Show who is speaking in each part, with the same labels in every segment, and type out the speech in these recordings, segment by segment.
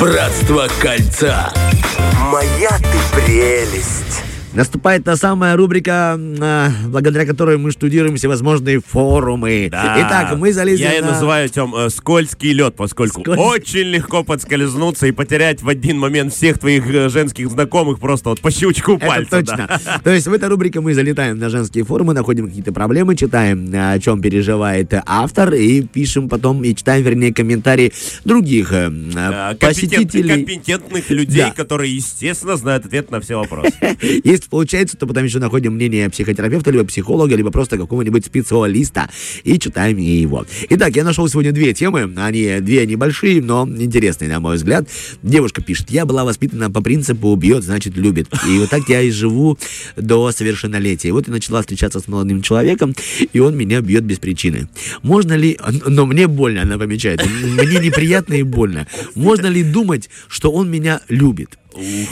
Speaker 1: Братство кольца.
Speaker 2: Моя ты прелесть.
Speaker 3: Наступает та самая рубрика, а, благодаря которой мы штудируем всевозможные форумы.
Speaker 4: Да.
Speaker 3: Итак, мы залезли
Speaker 4: Я ее
Speaker 3: на...
Speaker 4: называю, Тем, э, скользкий лед, поскольку
Speaker 3: Скольз-
Speaker 4: очень легко подскользнуться и потерять в один момент всех твоих э, женских знакомых просто вот по щелчку
Speaker 3: Это
Speaker 4: пальца.
Speaker 3: точно.
Speaker 4: да.
Speaker 3: То есть в этой рубрике мы залетаем на женские форумы, находим какие-то проблемы, читаем, о чем переживает автор, и пишем потом, и читаем, вернее, комментарии других э,
Speaker 4: Э, компетент-
Speaker 3: посетителей.
Speaker 4: компетентных людей,
Speaker 3: Да.
Speaker 4: которые, естественно, знают ответ на все вопросы.
Speaker 3: Если получается, то потом еще находим мнение психотерапевта, либо психолога, либо просто какого-нибудь специалиста и читаем и его. Итак, я нашел сегодня две темы. Они две небольшие, но интересные, на мой взгляд. Девушка пишет, я была воспитана по принципу «бьет, значит, любит». И вот так я и живу до совершеннолетия. Вот я начала встречаться с молодым человеком, и он меня бьет без причины. Можно ли... Но мне больно, она помечает. Мне неприятно и больно. Можно ли думать, что он меня любит?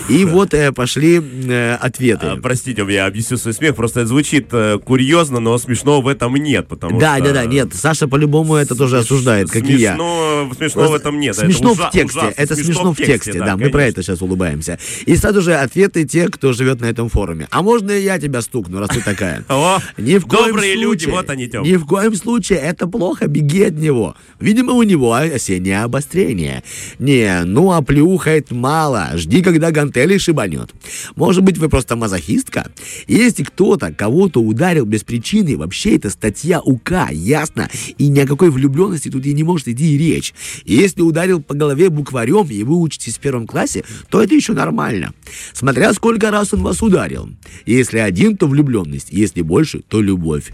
Speaker 3: И вот э, пошли э, ответы.
Speaker 4: А, Простите, я объясню свой смех, просто это звучит э, курьезно, но смешного в этом нет, потому
Speaker 3: Да,
Speaker 4: что...
Speaker 3: да, да, нет, Саша по-любому это тоже осуждает, как и я.
Speaker 4: Смешно, смешно в этом нет. это
Speaker 3: Смешно
Speaker 4: ужа-
Speaker 3: в тексте,
Speaker 4: ужасно.
Speaker 3: это смешно в тексте, да, мы про это сейчас улыбаемся. И сразу же ответы те, кто живет на этом форуме. А можно и я тебя стукну, раз ты такая?
Speaker 4: О,
Speaker 3: Ни в коем
Speaker 4: добрые люди,
Speaker 3: случае,
Speaker 4: вот они, Тём.
Speaker 3: Ни в коем случае, это плохо, беги от него. Видимо, у него осеннее обострение. Не, ну а плюхает мало, жди, когда гантели шибанет. Может быть, вы просто мазохистка? Если кто-то кого-то ударил без причины, вообще это статья УК, ясно? И ни о какой влюбленности тут и не может идти и речь. Если ударил по голове букварем, и вы учитесь в первом классе, то это еще нормально. Смотря сколько раз он вас ударил. Если один, то влюбленность. Если больше, то любовь.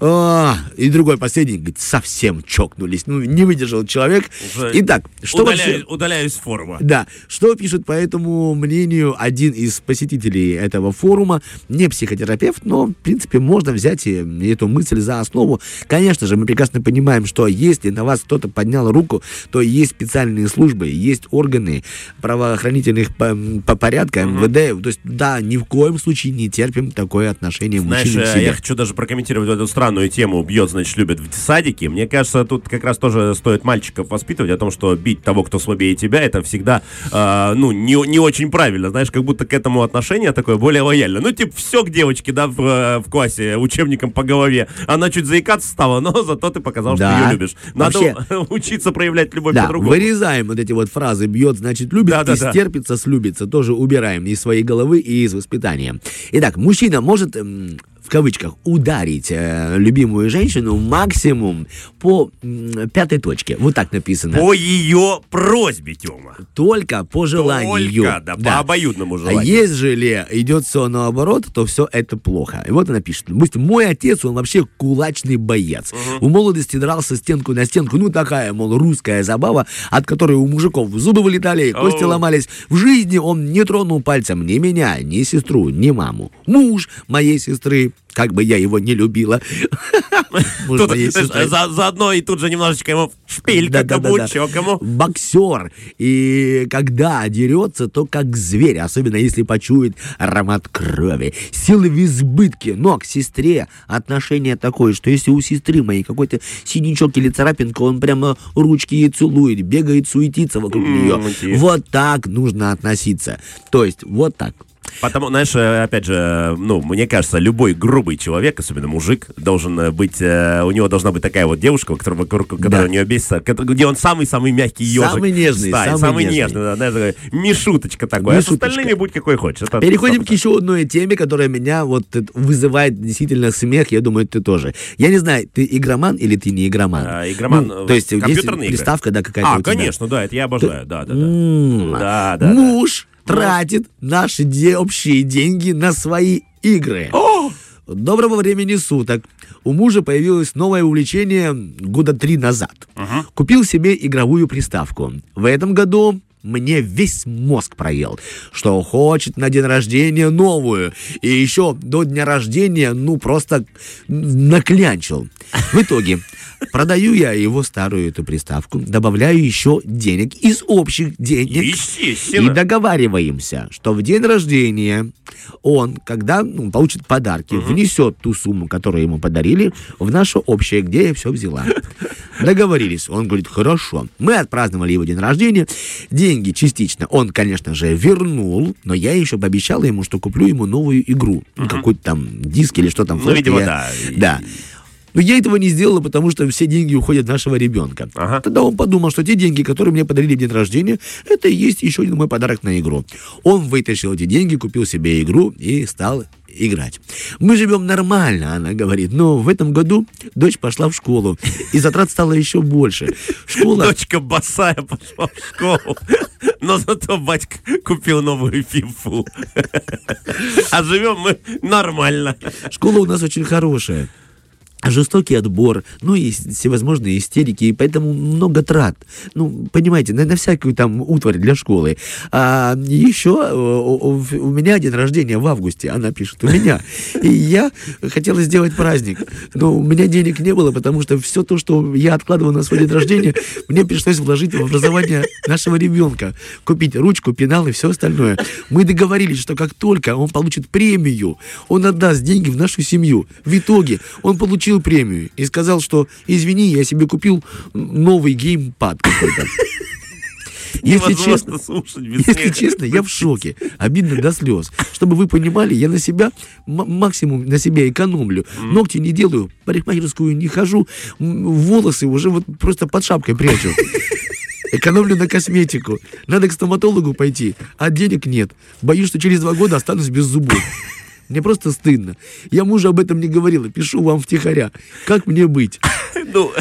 Speaker 3: А, и другой последний говорит, совсем чокнулись. Ну, не выдержал человек.
Speaker 4: Уже
Speaker 3: Итак, что
Speaker 4: удаляю,
Speaker 3: вообще...
Speaker 4: удаляюсь с форума.
Speaker 3: Да, что пишет по этому мнению один из посетителей этого форума, не психотерапевт, но, в принципе, можно взять и эту мысль за основу. Конечно же, мы прекрасно понимаем, что если на вас кто-то поднял руку, то есть специальные службы, есть органы правоохранительных по, по порядка, МВД. То есть, да, ни в коем случае не терпим такое отношение
Speaker 4: Знаешь,
Speaker 3: мужчины к
Speaker 4: э,
Speaker 3: себе.
Speaker 4: я хочу даже прокомментировать эту странную тему «бьет, значит, любит» в садике. Мне кажется, тут как раз тоже стоит мальчиков воспитывать о том, что бить того, кто слабее тебя, это всегда, э, ну, не, не очень правильно. Знаешь, как будто к этому отношение такое более лояльное. Ну, типа, все к девочке, да, в, э, в классе учебником по голове. Она чуть заикаться стала, но зато ты показал, что
Speaker 3: Да.
Speaker 4: ее любишь. Надо
Speaker 3: Вообще-
Speaker 4: учиться проявлять любовь
Speaker 3: Да,
Speaker 4: по-другому.
Speaker 3: вырезаем вот эти вот фразы «бьет, значит, любит»
Speaker 4: Да, да,
Speaker 3: и
Speaker 4: да.
Speaker 3: «стерпится, слюбится». Тоже убираем из своей головы и из воспитания. Итак, мужчина может, в кавычках, ударить э, любимую женщину максимум по пятой точке. Вот так написано.
Speaker 4: По ее просьбе, Тёма.
Speaker 3: Только по желанию.
Speaker 4: Только, да, по обоюдному
Speaker 3: А
Speaker 4: желанию.
Speaker 3: ежели идет все наоборот, то все это плохо. И вот она пишет. Допустим, мой отец, он вообще кулачный боец. В молодости дрался стенку на стенку. Ну, такая, мол, русская забава, от которой у мужиков зубы вылетали, кости
Speaker 4: Оу.
Speaker 3: ломались. В жизни он не тронул пальцем ни меня, ни сестру, ни маму. Муж моей сестры, как бы я его не любила.
Speaker 4: Заодно и тут же немножечко ему шпилька, кому, чё кому.
Speaker 3: Боксер. И когда дерется, то как зверь, особенно если почует аромат крови. Силы в избытке. Но к сестре отношение такое, что если у сестры моей какой-то синячок или царапинка, он прямо ручки ей целует, бегает, суетится вокруг нее. Вот так нужно относиться. То есть вот так.
Speaker 4: Потому, знаешь, э, опять же, э, ну, мне кажется, любой грубый человек, особенно мужик, должен э, быть, у него должна быть такая вот девушка, которая, вокруг которой
Speaker 3: Да.
Speaker 4: у нее бесится, где он самый-самый мягкий ежик.
Speaker 3: Самый нежный,
Speaker 4: стаи,
Speaker 3: самый
Speaker 4: самый
Speaker 3: нежный.
Speaker 4: нежный, да, знаешь, такой мишуточка такой. А с
Speaker 3: Мишуточка.
Speaker 4: остальными будь какой хочешь. Это
Speaker 3: Переходим к
Speaker 4: 100%.
Speaker 3: еще одной теме, которая меня вот вызывает действительно смех. Я думаю, ты тоже. Я не знаю, ты игроман или ты не игроман?
Speaker 4: А, игроман,
Speaker 3: Ну, то есть есть
Speaker 4: компьютерные игры?
Speaker 3: приставка, да, какая-то
Speaker 4: А, конечно, да, это я обожаю, да, да, да.
Speaker 3: М,
Speaker 4: Да, да, да.
Speaker 3: Тратит наши де- общие деньги на свои игры. Доброго времени суток. У мужа появилось новое увлечение года три назад. Купил себе игровую приставку. В этом году мне весь мозг проел, что хочет на день рождения новую. И еще до дня рождения, ну, просто наклянчил. В итоге продаю я его старую эту приставку, добавляю еще денег из общих денег. И
Speaker 4: Естественно.
Speaker 3: договариваемся, что в день рождения он, когда ну, получит подарки, внесет ту сумму, которую ему подарили, в наше общее, где я все взяла. Договорились. Он говорит, хорошо. Мы отпраздновали его день рождения. Деньги частично он, конечно же, вернул, но я еще пообещала ему, что куплю ему новую игру. Ну, Какой-то там диск или что там.
Speaker 4: Ну, видимо,
Speaker 3: Я-
Speaker 4: да.
Speaker 3: Да. Но я этого не сделала, потому что все деньги уходят нашего ребенка.
Speaker 4: Ага.
Speaker 3: Тогда он подумал, что те деньги, которые мне подарили в день рождения, это и есть еще один мой подарок на игру. Он вытащил эти деньги, купил себе игру и стал играть. Мы живем нормально, она говорит, но в этом году дочь пошла в школу, и затрат стало еще больше. Школа...
Speaker 4: Дочка босая пошла в школу. Но зато батька купил новую фифу. А живем мы нормально.
Speaker 3: Школа у нас очень хорошая. Жестокий отбор, ну и всевозможные истерики, и поэтому много трат. Ну, понимаете, на, на всякую там утварь для школы. А еще э, у меня день рождения в августе, она пишет, у меня. И я хотела сделать праздник, но у меня денег не было, потому что все то, что я откладывал на свой день рождения, мне пришлось вложить в образование нашего ребенка. Купить ручку, пенал и все остальное. Мы договорились, что как только он получит премию, он отдаст деньги в нашу семью. В итоге он получил премию и сказал, что извини, я себе купил новый геймпад какой-то. Если честно,
Speaker 4: слушать без
Speaker 3: если
Speaker 4: смеха.
Speaker 3: честно, я в шоке. Обидно до слез. Чтобы вы понимали, я на себя, максимум на себя экономлю. Ногти не делаю, парикмахерскую не хожу, волосы уже вот просто под шапкой прячу. Экономлю на косметику. Надо к стоматологу пойти, а денег нет. Боюсь, что через два года останусь без зубов. Мне просто стыдно. Я мужу об этом не говорила. Пишу вам втихаря. Как мне быть?
Speaker 4: Ну,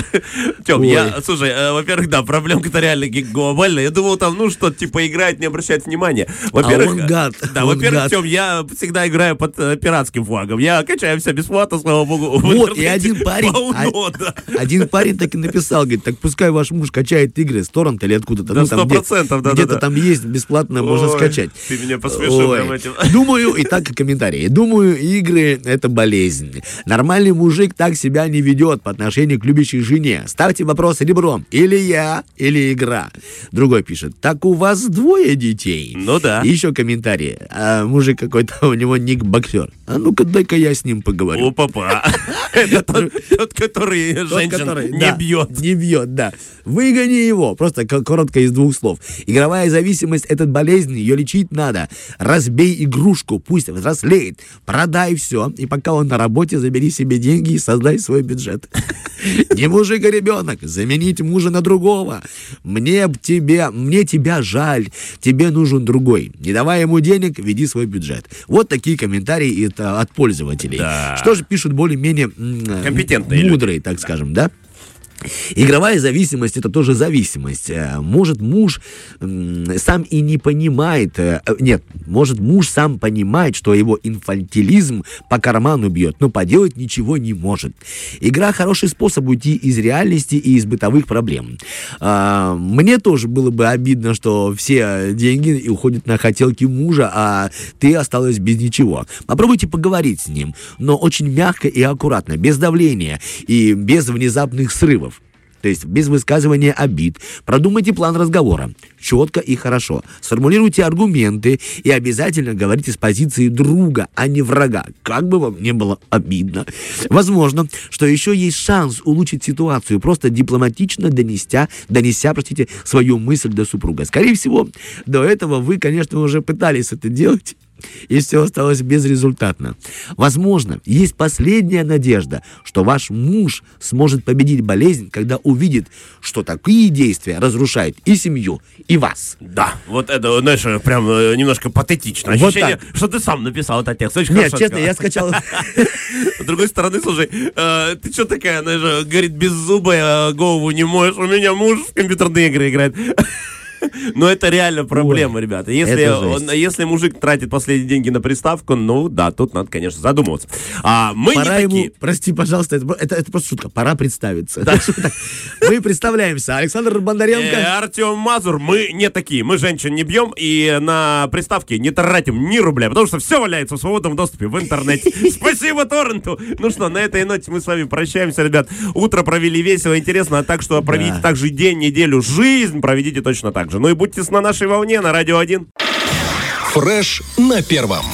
Speaker 4: Тём,
Speaker 3: Ой.
Speaker 4: я, слушай, э, во-первых, да, проблемка-то реально глобальная. Я думал, там, ну, что, типа, играет, не обращает внимания. Во-первых,
Speaker 3: А он гад,
Speaker 4: Да, во-первых. Тём, я всегда играю под э, пиратским флагом. Я качаю все бесплатно, слава богу.
Speaker 3: Вот, и один парень,
Speaker 4: полно,
Speaker 3: а-
Speaker 4: да.
Speaker 3: Один парень так и написал, говорит, так пускай ваш муж качает игры с торрента или откуда-то.
Speaker 4: Да,
Speaker 3: ну, там где-
Speaker 4: 100%, да-да-да.
Speaker 3: Где-то там есть, бесплатно можно скачать.
Speaker 4: Ты меня посмешил
Speaker 3: Ой.
Speaker 4: этим.
Speaker 3: Думаю, и так и комментарии. Думаю, игры — это болезнь. Нормальный мужик так себя не ведет по отношению к любящей жене. Ставьте вопрос ребром. Или я, или игра. Другой пишет, так у вас двое детей.
Speaker 4: Ну да.
Speaker 3: И еще комментарии. А, мужик какой-то, у него ник боксер. А ну-ка, дай-ка я с ним поговорю.
Speaker 4: О, папа. Это тот, который женщин не бьет.
Speaker 3: Не бьет, да. Выгони его. Просто коротко из двух слов. Игровая зависимость — это болезнь, ее лечить надо. Разбей игрушку, пусть взрослеет. Продай все, и пока он на работе, забери себе деньги и создай свой бюджет. Не мужик, а ребенок. Заменить мужа на другого. Мне б тебе, мне тебя жаль. Тебе нужен другой. Не давай ему денег, веди свой бюджет. Вот такие комментарии от пользователей.
Speaker 4: Да.
Speaker 3: Что же пишут более-менее
Speaker 4: Компетентные люди.
Speaker 3: мудрые, так скажем, да? Игровая зависимость это тоже зависимость. Э, Может муж сам и не понимает, э, э, нет, может муж сам понимает, что его инфантилизм по карману бьет, но поделать ничего не может. Игра хороший способ уйти из реальности и из бытовых проблем. А, Мне тоже было бы обидно, что все деньги уходят на хотелки мужа, а ты осталась без ничего. Попробуйте поговорить с ним, но очень мягко и аккуратно, без давления и без внезапных срывов. То есть без высказывания обид. Продумайте план разговора. Четко и хорошо. Сформулируйте аргументы и обязательно говорите с позиции друга, а не врага. Как бы вам не было обидно. Возможно, что еще есть шанс улучшить ситуацию, просто дипломатично донеся, донеся, простите, свою мысль до супруга. Скорее всего, до этого вы, конечно, уже пытались это делать, и все осталось безрезультатно. Возможно, есть последняя надежда, что ваш муж сможет победить болезнь, когда увидит, что такие действия разрушают и семью, и вас.
Speaker 4: Да, вот это, знаешь, прям э, немножко патетично.
Speaker 3: Вот
Speaker 4: Ощущение,
Speaker 3: так.
Speaker 4: что ты сам написал этот текст. Очень
Speaker 3: Нет, честно,
Speaker 4: сказал.
Speaker 3: я скачал...
Speaker 4: С другой стороны, слушай, э, ты что такая, знаешь, говорит, беззубая, э, голову не моешь, у меня муж в компьютерные игры играет. Но это реально проблема,
Speaker 3: Ой,
Speaker 4: ребята. Если, он, если мужик тратит последние деньги на приставку, ну да, тут надо, конечно, задумываться. А мы
Speaker 3: Пора
Speaker 4: не
Speaker 3: ему,
Speaker 4: такие.
Speaker 3: прости, пожалуйста, это, это, это просто шутка, пора представиться. Мы представляемся. Александр
Speaker 4: Э,
Speaker 3: Бондаренко.
Speaker 4: Артем Мазур, мы не такие. Мы женщин не бьем и на приставке не тратим ни рубля, потому что все валяется в свободном доступе в интернете. Спасибо торренту. Ну что, на этой ноте мы с вами прощаемся, ребят. Утро провели весело, интересно, а так что проведите также день, неделю, жизнь проведите точно так же. Ну и будьте на нашей волне на Радио 1.
Speaker 5: Фреш на первом.